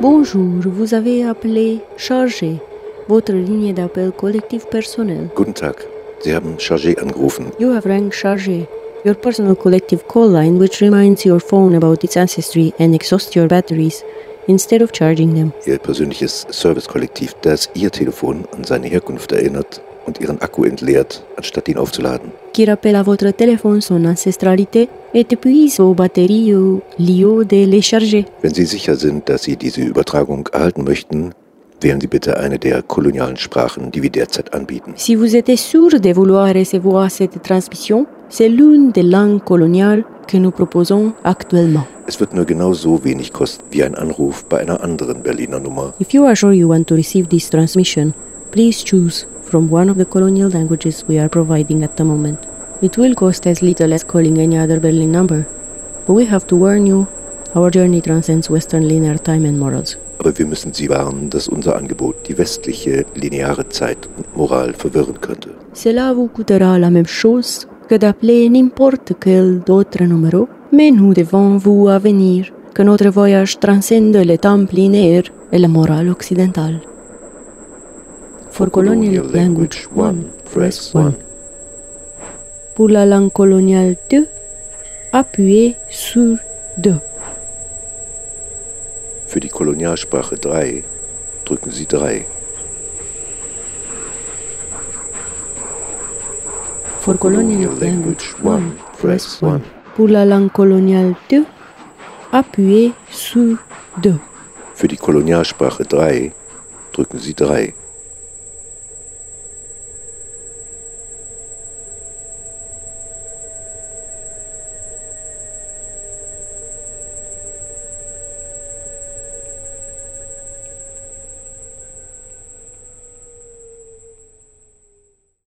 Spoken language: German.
Bonjour, vous avez appelé Chargé, votre ligne d'appel collectif personnel. Guten Tag. Sie haben Chargé angerufen. You have rang Chargé, your personal collective call line which reminds your phone about its ancestry and exhausts your batteries instead of charging them. Ihr persönliches Servicekollektiv, das Ihr Telefon an seine Herkunft erinnert und Ihren Akku entleert, anstatt ihn aufzuladen. Qui rappelle à votre téléphone son ancestralité Wenn Sie sicher sind, dass Sie diese Übertragung erhalten möchten, wählen Sie bitte eine der kolonialen Sprachen, die wir derzeit anbieten. Si vous êtes sûr de vouloir recevoir cette transmission, c'est l'une des langues coloniales que nous proposons actuellement. Es wird nur genau so wenig kosten wie ein Anruf bei einer anderen Berliner Nummer. If you are sure you want to receive this transmission, please choose from one of the colonial languages we are providing at the moment. It will cost as little as calling any other Berlin number, but we have to warn you, our journey transcends Western linear time and morals. Aber wir müssen Sie warnen, dass unser Angebot die westliche lineare Zeit und Moral verwirren könnte. Cela vous coûtera la même chose que d'appeler n'importe quel autre numéro, mais nous devons vous avenir que notre voyage transcende le temps linéaire et la morale occidentale. For colonial language 1, press 1. Pour la langue coloniale 2, appuyez sur 2. Für die Kolonialsprache 3 drücken Sie 3. For colonial language 1, press 1. Pour la langue coloniale 2, appuyez sur 2. Für die Kolonialsprache 3 drücken Sie 3.